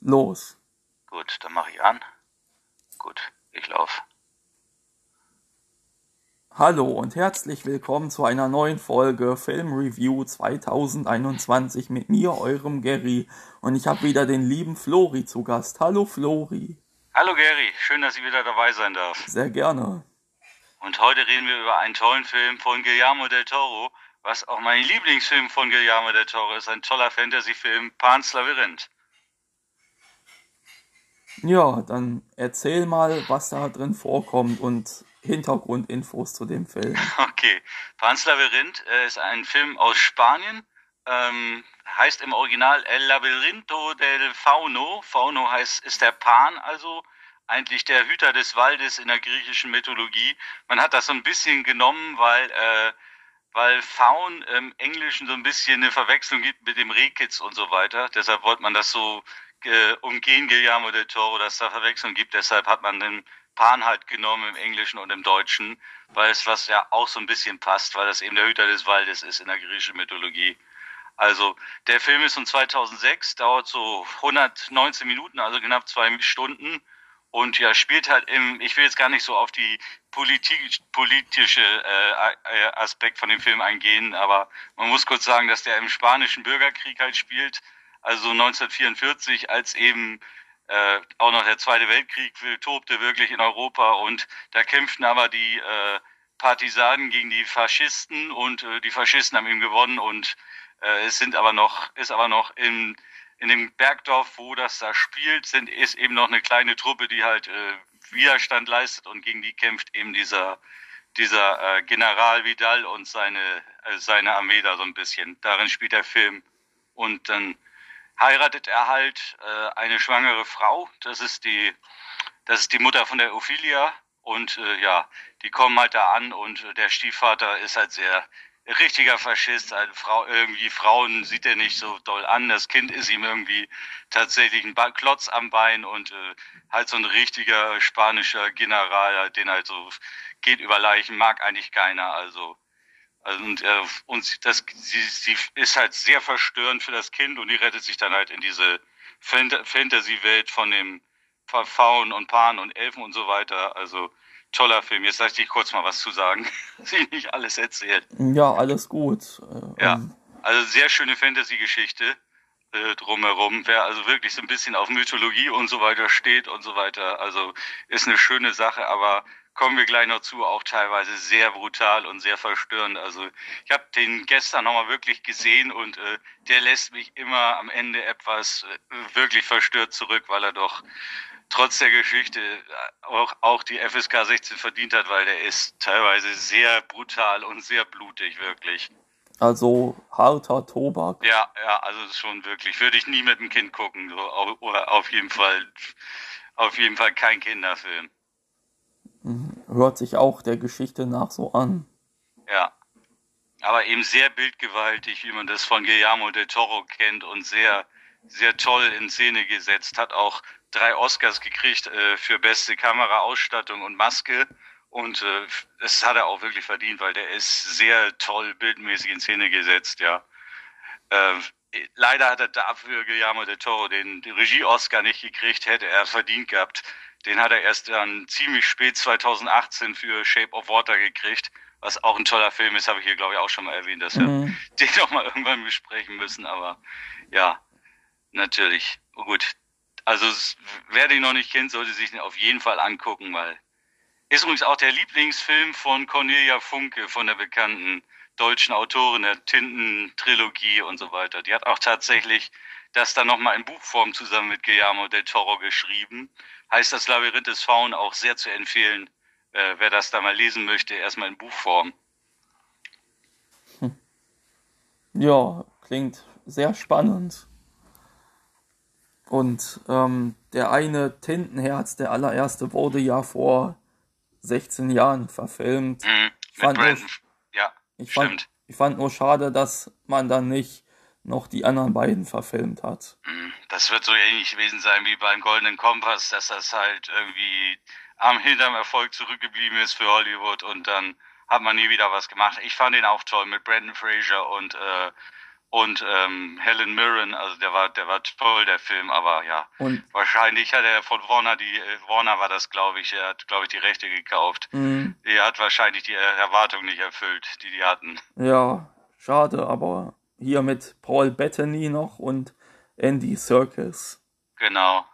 Los. Gut, dann mache ich an. Gut, ich laufe. Hallo und herzlich willkommen zu einer neuen Folge Film Review 2021 mit mir, eurem Gary. Und ich habe wieder den lieben Flori zu Gast. Hallo Flori. Hallo Gary, schön, dass ich wieder dabei sein darf. Sehr gerne. Und heute reden wir über einen tollen Film von Guillermo del Toro, was auch mein Lieblingsfilm von Guillermo del Toro ist, ein toller Fantasyfilm, Pan's Labyrinth. Ja, dann erzähl mal, was da drin vorkommt und Hintergrundinfos zu dem Film. Okay, Pan's Labyrinth äh, ist ein Film aus Spanien, ähm, heißt im Original El Labyrinto del Fauno. Fauno heißt, ist der Pan, also eigentlich der Hüter des Waldes in der griechischen Mythologie. Man hat das so ein bisschen genommen, weil äh, weil Faun im Englischen so ein bisschen eine Verwechslung gibt mit dem Rehkitz und so weiter. Deshalb wollte man das so äh, umgehen, Guillermo del Toro, dass da Verwechslung gibt. Deshalb hat man den Pan halt genommen im Englischen und im Deutschen, weil es was ja auch so ein bisschen passt, weil das eben der Hüter des Waldes ist in der griechischen Mythologie. Also der Film ist von 2006, dauert so 119 Minuten, also knapp zwei Stunden und ja, spielt halt im, ich will jetzt gar nicht so auf die Politik, politische äh, Aspekt von dem Film eingehen, aber man muss kurz sagen, dass der im spanischen Bürgerkrieg halt spielt, also 1944, als eben äh, auch noch der Zweite Weltkrieg tobte wirklich in Europa und da kämpften aber die äh, Partisanen gegen die Faschisten und äh, die Faschisten haben eben gewonnen und äh, es sind aber noch, ist aber noch im in dem Bergdorf, wo das da spielt, sind, ist eben noch eine kleine Truppe, die halt äh, Widerstand leistet und gegen die kämpft eben dieser, dieser äh, General Vidal und seine, äh, seine Armee da so ein bisschen. Darin spielt der Film. Und dann heiratet er halt äh, eine schwangere Frau. Das ist die, das ist die Mutter von der Ophelia. Und äh, ja, die kommen halt da an und äh, der Stiefvater ist halt sehr richtiger Faschist. Eine Frau, irgendwie Frauen sieht er nicht so doll an. Das Kind ist ihm irgendwie tatsächlich ein Klotz am Bein und äh, halt so ein richtiger spanischer General, den halt so geht über Leichen, mag eigentlich keiner. Also, also und, äh, und das, sie, sie ist halt sehr verstörend für das Kind und die rettet sich dann halt in diese Fantasy-Welt von dem Faun und Pan und Elfen und so weiter. Also toller Film. Jetzt lasse ich kurz mal was zu sagen, dass ich nicht alles erzählt. Ja, alles gut. Äh, ja, ähm, also sehr schöne Fantasy-Geschichte äh, drumherum. Wer also wirklich so ein bisschen auf Mythologie und so weiter steht und so weiter, also ist eine schöne Sache, aber kommen wir gleich noch zu, auch teilweise sehr brutal und sehr verstörend. Also ich habe den gestern nochmal wirklich gesehen und äh, der lässt mich immer am Ende etwas äh, wirklich verstört zurück, weil er doch trotz der Geschichte auch, auch die FSK 16 verdient hat, weil der ist teilweise sehr brutal und sehr blutig, wirklich. Also harter Tobak. Ja, ja, also schon wirklich. Würde ich nie mit dem Kind gucken. So, oder auf jeden Fall, auf jeden Fall kein Kinderfilm. Mhm. Hört sich auch der Geschichte nach so an. Ja. Aber eben sehr bildgewaltig, wie man das von Guillermo del Toro kennt und sehr, sehr toll in Szene gesetzt. Hat auch drei Oscars gekriegt äh, für beste Kameraausstattung und Maske. Und äh, das hat er auch wirklich verdient, weil der ist sehr toll bildmäßig in Szene gesetzt, ja. Äh, leider hat er dafür Guillermo del Toro den, den Regie-Oscar nicht gekriegt, hätte er verdient gehabt. Den hat er erst dann ziemlich spät 2018 für Shape of Water gekriegt, was auch ein toller Film ist, habe ich hier glaube ich auch schon mal erwähnt, dass mhm. wir den noch mal irgendwann besprechen müssen. Aber ja, natürlich. Gut, also wer den noch nicht kennt, sollte sich den auf jeden Fall angucken, weil ist übrigens auch der Lieblingsfilm von Cornelia Funke, von der bekannten deutschen Autorin der Tinten-Trilogie und so weiter. Die hat auch tatsächlich das dann nochmal in Buchform zusammen mit Guillermo del Toro geschrieben. Heißt das Labyrinth des Faun auch sehr zu empfehlen, äh, wer das da mal lesen möchte, erstmal in Buchform. Hm. Ja, klingt sehr spannend. Und ähm, der eine Tintenherz, der allererste, wurde ja vor 16 Jahren verfilmt. Mhm, fand nur, ja, ich fand, ich fand nur schade, dass man dann nicht noch die anderen beiden verfilmt hat. Mhm, das wird so ähnlich gewesen sein wie beim Goldenen Kompass, dass das halt irgendwie am hinterm Erfolg zurückgeblieben ist für Hollywood und dann hat man nie wieder was gemacht. Ich fand ihn auch toll mit Brandon Fraser und äh, und ähm, Helen Mirren, also der war, der war toll, der Film, aber ja, Und wahrscheinlich hat er von Warner die, äh, Warner war das, glaube ich, er hat, glaube ich, die Rechte gekauft. mh, Er hat wahrscheinlich die Erwartung nicht erfüllt, die die hatten. ja, schade, aber hier mit Paul Bettany noch und Andy Serkis. Genau,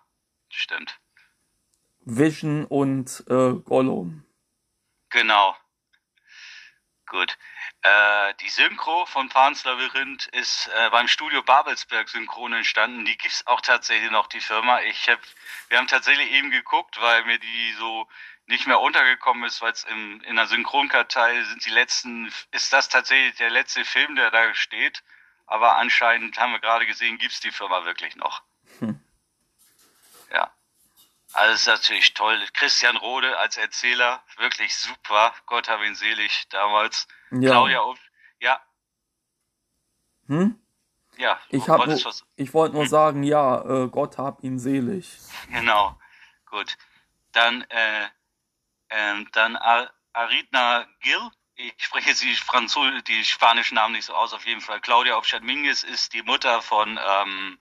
stimmt. Vision und äh, Gollum. Genau. Gut. Äh, die Synchro von Pan's Labyrinth ist äh, beim Studio Babelsberg Synchron entstanden. Die gibt's auch tatsächlich noch, die Firma. Ich hab, wir haben tatsächlich eben geguckt, weil mir die so nicht mehr untergekommen ist, weil es in der Synchronkartei sind die letzten, ist das tatsächlich der letzte Film, der da steht. Aber anscheinend haben wir gerade gesehen, gibt's die Firma wirklich noch. Hm. Ja. Also ist natürlich toll. Christian Rode als Erzähler, wirklich super. Gott hab ihn selig damals. Ja. Claudia Ob ja, Hm? ja. Ich, hab nur, ich wollte nur sagen, ja, äh, Gott hab ihn selig. Genau. Gut. Dann, äh, ähm, dann Ar Aritna Gil. Ich spreche jetzt die Französ die spanischen Namen nicht so aus, auf jeden Fall. Claudia Obstadt Minges ist die Mutter von, ähm,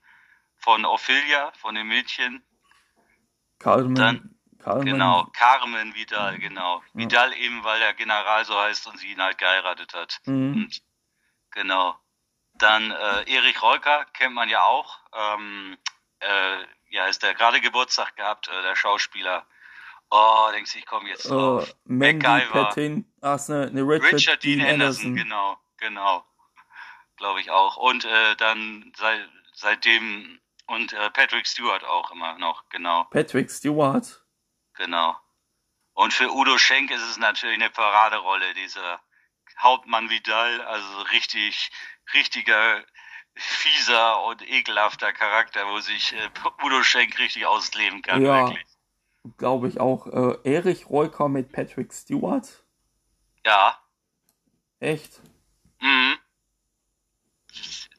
von Ophelia, von dem Mädchen. Carmen, Dann- Carmen, Genau. Carmen Vidal, genau. Vidal eben, weil der General so heißt und sie ihn halt geheiratet hat. Mhm. Und, genau. Dann äh, Erich Reuker kennt man ja auch. Ähm, äh, ja, ist der gerade Geburtstag gehabt, äh, der Schauspieler. Oh, denkst du, ich komme jetzt äh, drauf. Mandy MacGyver. Patin, ach, ne, ne Richard, Richard Dean Anderson, Anderson. genau, genau. Glaube ich auch. Und äh, dann sei, seitdem und äh, Patrick Stewart auch immer noch, genau. Patrick Stewart. Genau. Und für Udo Schenk ist es natürlich eine Paraderolle, dieser Hauptmann Vidal, also richtig, richtiger, fieser und ekelhafter Charakter, wo sich äh, Udo Schenk richtig ausleben kann, Ja. wirklich. Glaube ich auch. Äh, Erich Reuker mit Patrick Stewart. Ja. Echt? Mhm.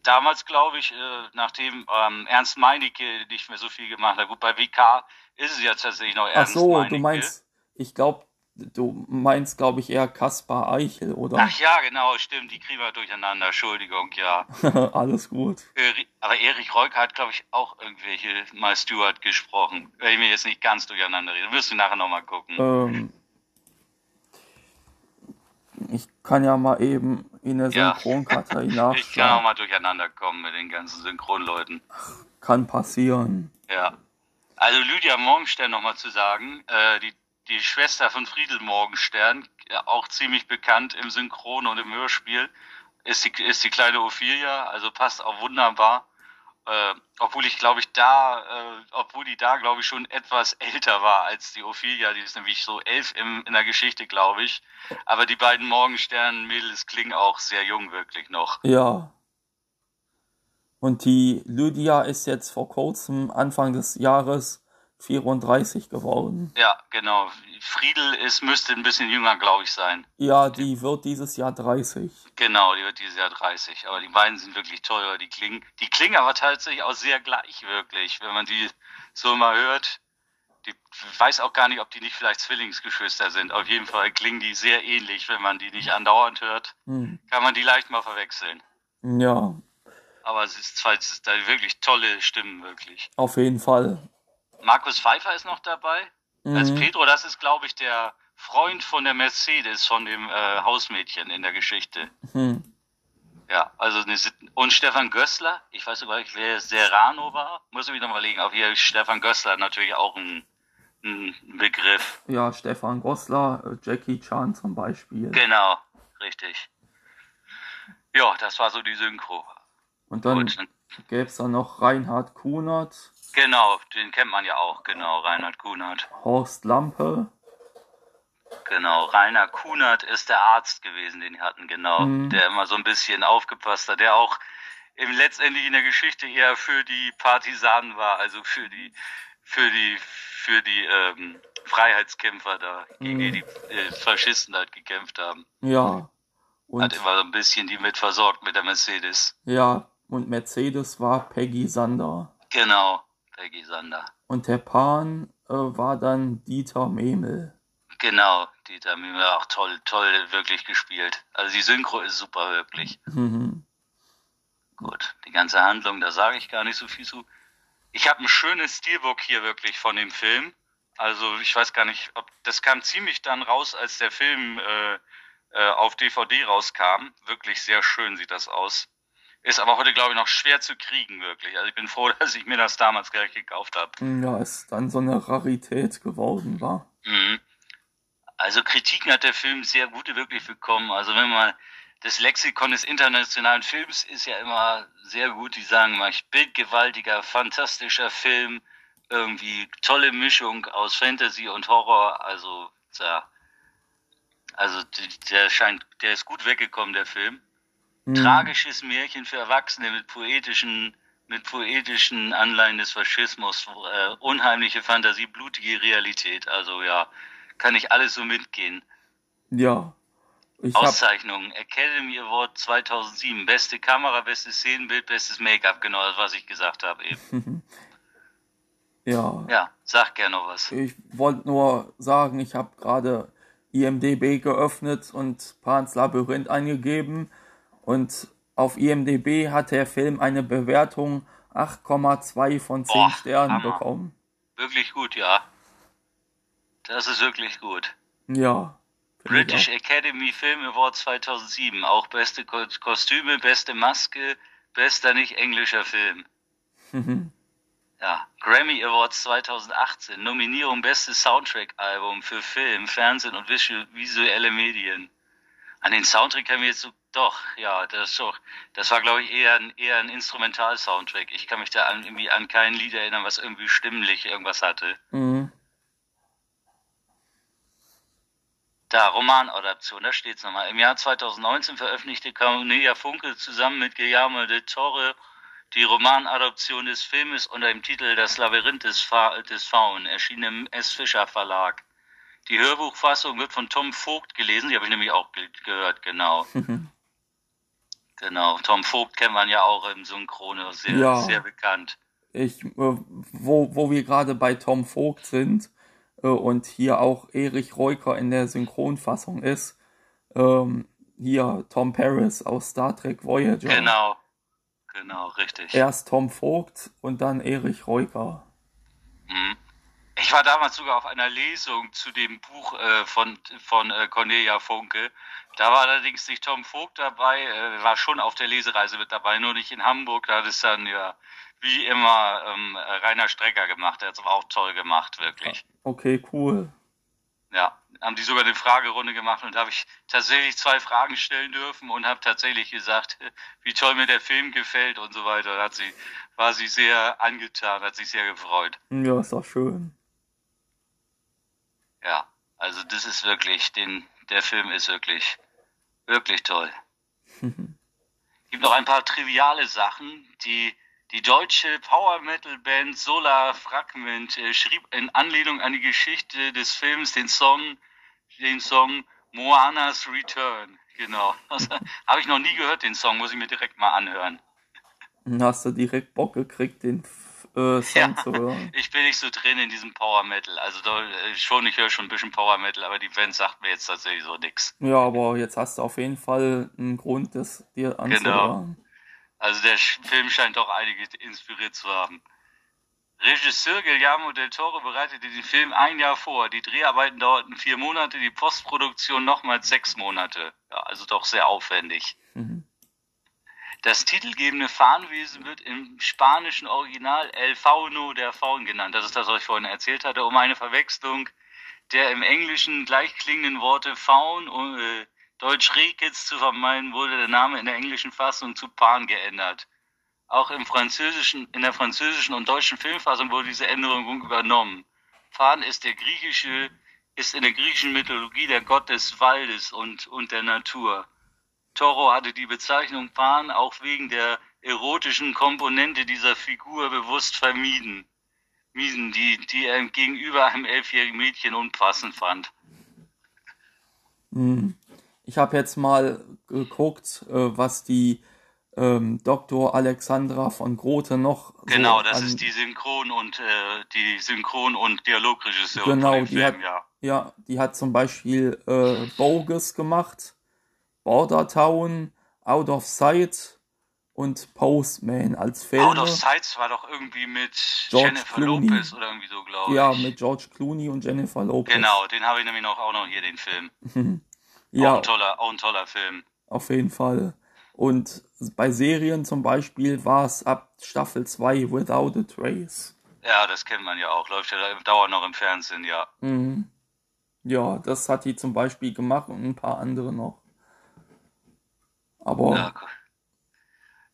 Damals glaube ich, äh, nachdem ähm, Ernst Meinecke nicht mehr so viel gemacht hat, gut, bei WK ist es ja tatsächlich noch Ach Ernst so, Meinecke. du meinst, ich glaube, du meinst, glaube ich, eher Kaspar Eichel, oder? Ach ja, genau, stimmt, die kriegen wir durcheinander, Entschuldigung, ja. Alles gut. Aber Erich Reuker hat, glaube ich, auch irgendwelche mal Stewart gesprochen. Wenn ich mir jetzt nicht ganz durcheinander rede. Wirst du nachher nochmal gucken. Ähm, ich kann ja mal eben in der Ja. Synchronkartei ich kann auch mal durcheinander kommen mit den ganzen Synchronleuten. Kann passieren. Ja. Also Lydia Morgenstern nochmal zu sagen, äh, die, die Schwester von Friedel Morgenstern, ja, auch ziemlich bekannt im Synchron und im Hörspiel, ist die, ist die kleine Ophelia, also passt auch wunderbar. Äh, obwohl ich glaube ich da, äh, obwohl die da glaube ich schon etwas älter war als die Ophelia, die ist nämlich so elf im, in der Geschichte glaube ich. Aber die beiden Morgenstern-Mädels klingen auch sehr jung wirklich noch. Ja. Und die Lydia ist jetzt vor kurzem, Anfang des Jahres, 34 geworden. Ja, genau. Friedel ist, müsste ein bisschen jünger glaube ich sein. Ja, die wird dieses Jahr 30. Genau, die wird dieses Jahr 30. Aber die beiden sind wirklich teuer. Die klingen, die klingen aber tatsächlich auch sehr gleich, wirklich. Wenn man die so mal hört. Die ich weiß auch gar nicht, ob die nicht vielleicht Zwillingsgeschwister sind. Auf jeden Fall klingen die sehr ähnlich. Wenn man die nicht andauernd hört, Hm. kann man die leicht mal verwechseln. Ja, Aber es ist, es ist da wirklich tolle Stimmen, wirklich. auf jeden Fall. Markus Pfeiffer ist noch dabei. Als Mhm. Pedro, das ist, glaube ich, der Freund von der Mercedes, von dem äh, Hausmädchen in der Geschichte. Hm. Ja, also eine, und Stefan Gößler, ich weiß gar nicht, wer Serrano war, muss ich mich noch mal legen, aber hier Stefan Gößler natürlich auch ein, ein Begriff. Ja, Stefan äh, Jackie Chan zum Beispiel. Genau, richtig. Ja, das war so die Synchro. Und dann gäbe es da noch Reinhard Kunert, genau, den kennt man ja auch, genau, Reinhard Kunert. Horst Lampe. Genau, Rainer Kunert ist der Arzt gewesen, den die hatten, genau, Mhm. der immer so ein bisschen aufgepasst hat, der auch im, letztendlich in der Geschichte eher für die Partisanen war, also für die, für die, für die ähm, Freiheitskämpfer da, gegen die die äh, Faschisten halt gekämpft haben. Ja. Und Hat immer so ein bisschen die mit versorgt mit der Mercedes. ja, und Mercedes war Peggy Sander. Genau, Peggy Sander. Und der Pan äh, war dann Dieter Memel. Genau, Dieter Müller auch toll, toll wirklich gespielt. Also die Synchro ist super wirklich. Mhm. gut. Die ganze Handlung, da sage ich gar nicht so viel zu. Ich habe ein schönes Steelbook hier wirklich von dem Film. Also ich weiß gar nicht, ob das kam ziemlich dann raus, als der Film äh, äh, auf DVD rauskam. Wirklich sehr schön sieht das aus. Ist aber heute, glaube ich, noch schwer zu kriegen, wirklich. Also ich bin froh, dass ich mir das damals gleich gekauft habe. Ja, ist dann so eine Rarität geworden, war. Mhm. Also Kritiken hat der Film sehr gute wirklich bekommen. Also wenn man das Lexikon des internationalen Films ist ja immer sehr gut. Die sagen mal, bildgewaltiger, fantastischer Film, irgendwie tolle Mischung aus Fantasy und Horror. Also, ja, also der scheint, der ist gut weggekommen, der Film. Mhm. Tragisches Märchen für Erwachsene mit poetischen, mit poetischen Anleihen des Faschismus, äh, unheimliche Fantasie, blutige Realität. Also ja, kann ich alles so mitgehen. Ja, ich Auszeichnungen. Academy Award 2007. Beste Kamera, bestes Szenenbild, bestes Make-up. Genau das, was ich gesagt habe eben. ja. Ja, sag gerne noch was. Ich wollte nur sagen, ich habe gerade IMDB geöffnet und Pans Labyrinth eingegeben. Und auf IMDB hat der Film eine Bewertung 8,2 von 10 Boah, Sternen Hammer. bekommen. Wirklich gut, ja. Das ist wirklich gut. Ja. British Academy Film Award 2007. Auch beste Kostüme, beste Maske, bester nicht englischer Film. Mhm. ja, Grammy Awards 2018. Nominierung Bestes Soundtrack-Album für Film, Fernsehen und visuelle Medien. An den Soundtrack kann ich jetzt so, doch, ja, das doch, das war glaube ich eher ein, eher ein Instrumental-Soundtrack. Ich kann mich da an, irgendwie an kein Lied erinnern, was irgendwie stimmlich irgendwas hatte. Mhm. Da, Romanadaption, da steht's nochmal. Im Jahr 2019 veröffentlichte Cornelia Funke zusammen mit Guillermo de Torre die Romanadaption des Filmes unter dem Titel Das Labyrinth des, Fa des Faun, erschien im S. Fischer Verlag. Die Hörbuchfassung wird von Tom Vogt gelesen, die habe ich nämlich auch ge gehört, genau. genau, Tom Vogt kennt man ja auch im Synchrone, sehr, ja. sehr bekannt. Ich, äh, wo, wo wir gerade bei Tom Vogt sind, äh, und hier auch Erich Reuker in der Synchronfassung ist. Ähm, hier Tom Paris aus Star Trek Voyager. Genau, genau, richtig. Erst Tom Vogt und dann Erich Reuker. Ich war damals sogar auf einer Lesung zu dem Buch äh, von, von äh, Cornelia Funke. Da war allerdings nicht Tom Vogt dabei, äh, war schon auf der Lesereise mit dabei, nur nicht in Hamburg. Da hat es dann ja wie immer ähm, Rainer Strecker gemacht. Er hat es auch toll gemacht, wirklich. Okay, cool. Ja, haben die sogar eine Fragerunde gemacht und habe ich tatsächlich zwei Fragen stellen dürfen und habe tatsächlich gesagt, wie toll mir der Film gefällt und so weiter. Da hat sie, war sie sehr angetan, hat sich sehr gefreut. Ja, ist doch schön. Ja, also das ist wirklich, den, der Film ist wirklich, wirklich toll. Gibt noch ein paar triviale Sachen, die die deutsche Power Metal Band Solar Fragment äh, schrieb in Anlehnung an die Geschichte des Films den Song, den Song Moanas Return. Genau. Habe ich noch nie gehört, den Song, muss ich mir direkt mal anhören. Hast du direkt Bock gekriegt, den Song ja, zu hören? Ich bin nicht so drin in diesem Power Metal. Also da, äh, schon, ich höre schon ein bisschen Power Metal, aber die Band sagt mir jetzt tatsächlich so nix. Ja, aber jetzt hast du auf jeden Fall einen Grund, das dir anzuhören. Genau. Also der Film scheint doch einige inspiriert zu haben. Regisseur Guillermo del Toro bereitete den Film ein Jahr vor. Die Dreharbeiten dauerten vier Monate, die Postproduktion nochmals sechs Monate. Ja, also doch sehr aufwendig. Das titelgebende Fahnenwesen wird im spanischen Original El Fauno der Faun genannt. Das ist das, was ich vorhin erzählt hatte, um eine Verwechslung der im Englischen gleichklingenden Worte Faun und äh, Deutsch Rehkitz zu vermeiden, wurde der Name in der englischen Fassung zu Pan geändert. Auch im französischen, in der französischen und deutschen Filmfassung wurde diese Änderung übernommen. Pan ist der griechische, ist in der griechischen Mythologie der Gott des Waldes und, und der Natur. Toro hatte die Bezeichnung Pan auch wegen der erotischen Komponente dieser Figur bewusst vermieden. Miesen, die, die er gegenüber einem elfjährigen Mädchen unpassend fand. Mhm. Ich habe jetzt mal geguckt, äh, was die ähm, Dr. Alexandra von Grote noch. Genau, so das ist die Synchron- und äh, die Synchron- und Dialogregisseurin genau, von dem Film, hat, ja. Ja, die hat zum Beispiel äh, Bogus gemacht, Border Town, Out of Sight und Postman als Filme. Out of Sights war doch irgendwie mit George Jennifer Clooney. Lopez oder irgendwie so, glaube Ja, ich. mit George Clooney und Jennifer Lopez. Genau, den habe ich nämlich noch, auch noch hier, den Film. Auch, Ja, ein toller, auch ein toller Film. auf jeden Fall. Und bei Serien zum Beispiel war es ab Staffel 2 Without a Trace. Ja, das kennt man ja auch. Läuft ja dauernd noch im Fernsehen, ja. Mhm. Ja, das hat die zum Beispiel gemacht und ein paar andere noch. Aber ja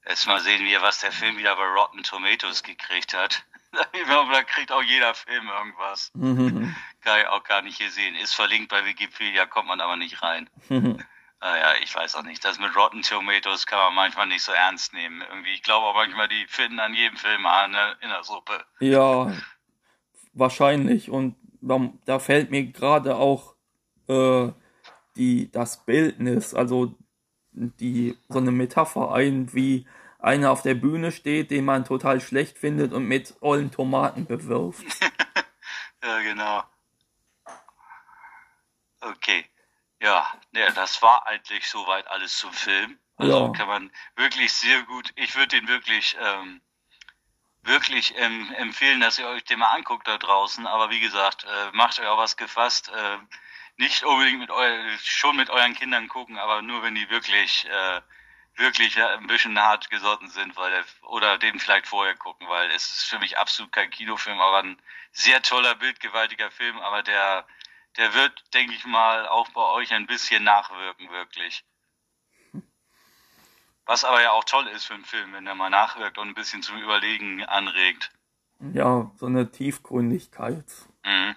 Jetzt mal sehen wir, was der Film wieder bei Rotten Tomatoes gekriegt hat. da kriegt auch jeder Film irgendwas. mhm. Kann ich auch gar nicht hier sehen. Ist verlinkt bei Wikipedia, kommt man aber nicht rein. Naja, ich weiß auch nicht. Das mit Rotten Tomatoes kann man manchmal nicht so ernst nehmen. Irgendwie, ich glaube auch manchmal, die finden an jedem Film an ne, in der Suppe. ja, wahrscheinlich. Und da, da fällt mir gerade auch äh, die, das Bildnis, also die, so eine Metapher ein, wie einer auf der Bühne steht, den man total schlecht findet und mit ollen Tomaten bewirft. Ja, genau. Okay. Ja, ne, das war eigentlich soweit alles zum Film. Also Ja. kann man wirklich sehr gut, ich würde den wirklich, ähm, wirklich ähm, empfehlen, dass ihr euch den mal anguckt da draußen. Aber wie gesagt, äh, macht euch auch was gefasst. Äh, nicht unbedingt mit eu schon mit euren Kindern gucken, aber nur wenn die wirklich, äh, wirklich ein bisschen hart gesotten sind, weil der, oder den vielleicht vorher gucken, weil es ist für mich absolut kein Kinofilm, aber ein sehr toller, bildgewaltiger Film, aber der, der wird, denke ich mal, auch bei euch ein bisschen nachwirken, wirklich. Was aber ja auch toll ist für einen Film, wenn der mal nachwirkt und ein bisschen zum Überlegen anregt. Ja, so eine Tiefgründigkeit. Mhm.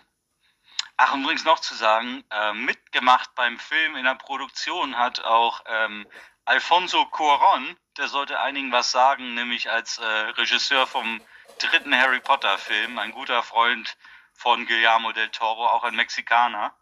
Ach, und übrigens noch zu sagen, äh, mitgemacht beim Film in der Produktion hat auch ähm, Alfonso Cuarón, der sollte einigen was sagen, nämlich als äh, Regisseur vom dritten Harry Potter Film, ein guter Freund von Guillermo del Toro, auch ein Mexikaner.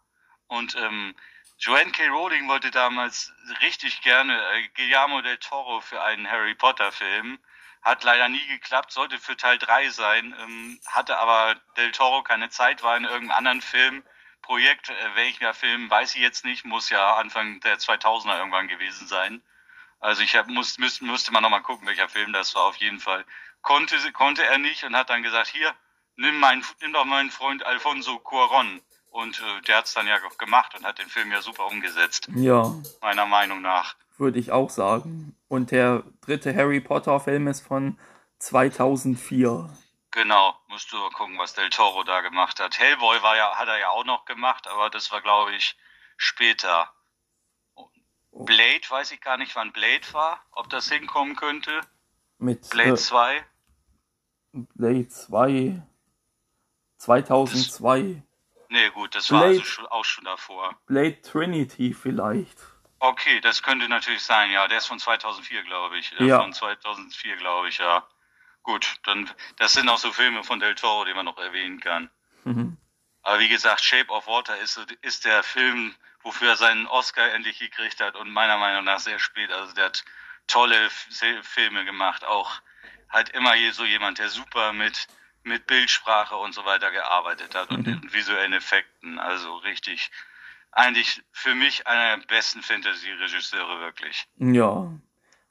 Und ähm, Joanne K. Rowling wollte damals richtig gerne äh, Guillermo del Toro für einen Harry Potter Film. Hat leider nie geklappt, sollte für Teil 3 sein, ähm, hatte aber Del Toro keine Zeit, war in irgendeinem anderen Filmprojekt. Äh, welcher Film, weiß ich jetzt nicht, muss ja Anfang der 2000er irgendwann gewesen sein. Also ich hab, muss, müsste, müsste man nochmal gucken, welcher Film das war auf jeden Fall. Konnte, konnte er nicht und hat dann gesagt, hier, nimm, mein, nimm doch meinen Freund Alfonso Cuaron. Und äh, der hat's dann ja gemacht und hat den Film ja super umgesetzt, Ja, meiner Meinung nach. würde ich auch sagen. Und der dritte Harry Potter Film ist von 2004. Genau, musst du mal gucken, was Del Toro da gemacht hat. Hellboy war ja, hat er ja auch noch gemacht, aber das war, glaube ich, später. Blade, weiß ich gar nicht, wann Blade war, ob das hinkommen könnte. Mit Blade äh, 2. Blade 2 2002. Nee, gut, das war Blade- also schon, auch schon davor. Blade Trinity vielleicht. Okay, das könnte natürlich sein, ja. Der ist von 2004, glaube ich. Ja. Von 2004, glaube ich, ja. Gut, dann, das sind auch so Filme von Del Toro, die man noch erwähnen kann. Mhm. Aber wie gesagt, Shape of Water ist, ist der Film, wofür er seinen Oscar endlich gekriegt hat und meiner Meinung nach sehr spät. Also der hat tolle Filme gemacht, auch halt immer so jemand, der super mit, mit Bildsprache und so weiter gearbeitet hat und, und visuellen Effekten. Also richtig, eigentlich für mich einer der besten Fantasy-Regisseure wirklich. Ja.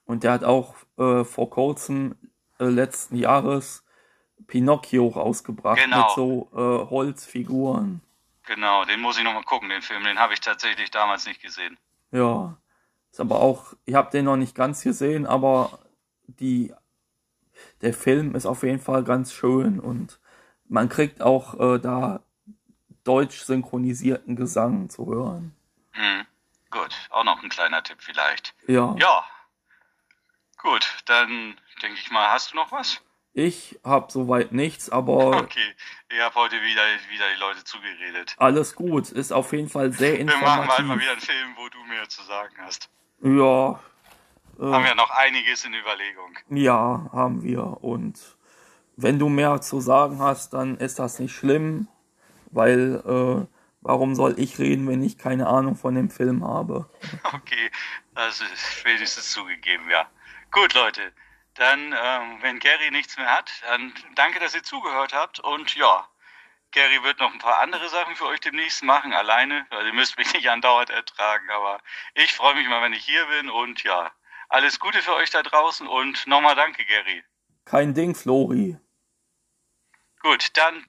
Und der hat auch äh, vor kurzem äh, letzten Jahres Pinocchio rausgebracht Genau. mit so äh, Holzfiguren. Genau, den muss ich nochmal gucken, den Film. Den habe ich tatsächlich damals nicht gesehen. Ja. Ist aber auch, ich habe den noch nicht ganz gesehen, aber die der Film ist auf jeden Fall ganz schön und man kriegt auch äh, da deutsch synchronisierten Gesang zu hören. Hm. Gut, auch noch ein kleiner Tipp vielleicht. Ja. Ja. Gut, dann denke ich mal, hast du noch was? Ich habe soweit nichts, aber Okay, ich habe heute wieder, wieder die Leute zugeredet. alles gut. Ist auf jeden Fall sehr Wir machen bald mal informativ. wieder einen Film, wo du mehr zu sagen hast. Ja, Haben wir noch einiges in Überlegung. ja, haben wir. Und wenn du mehr zu sagen hast, dann ist das nicht schlimm, weil äh, warum soll ich reden, wenn ich keine Ahnung von dem Film habe? Okay, das ist wenigstens zugegeben, ja. Gut, Leute, dann, ähm, wenn Gary nichts mehr hat, dann danke, dass ihr zugehört habt und ja, Gary wird noch ein paar andere Sachen für euch demnächst machen, alleine, weil ihr müsst mich nicht andauernd ertragen, aber ich freue mich mal, wenn ich hier bin und ja, Alles Gute für euch da draußen und nochmal danke, Gary. Kein Ding, Flori. Gut, dann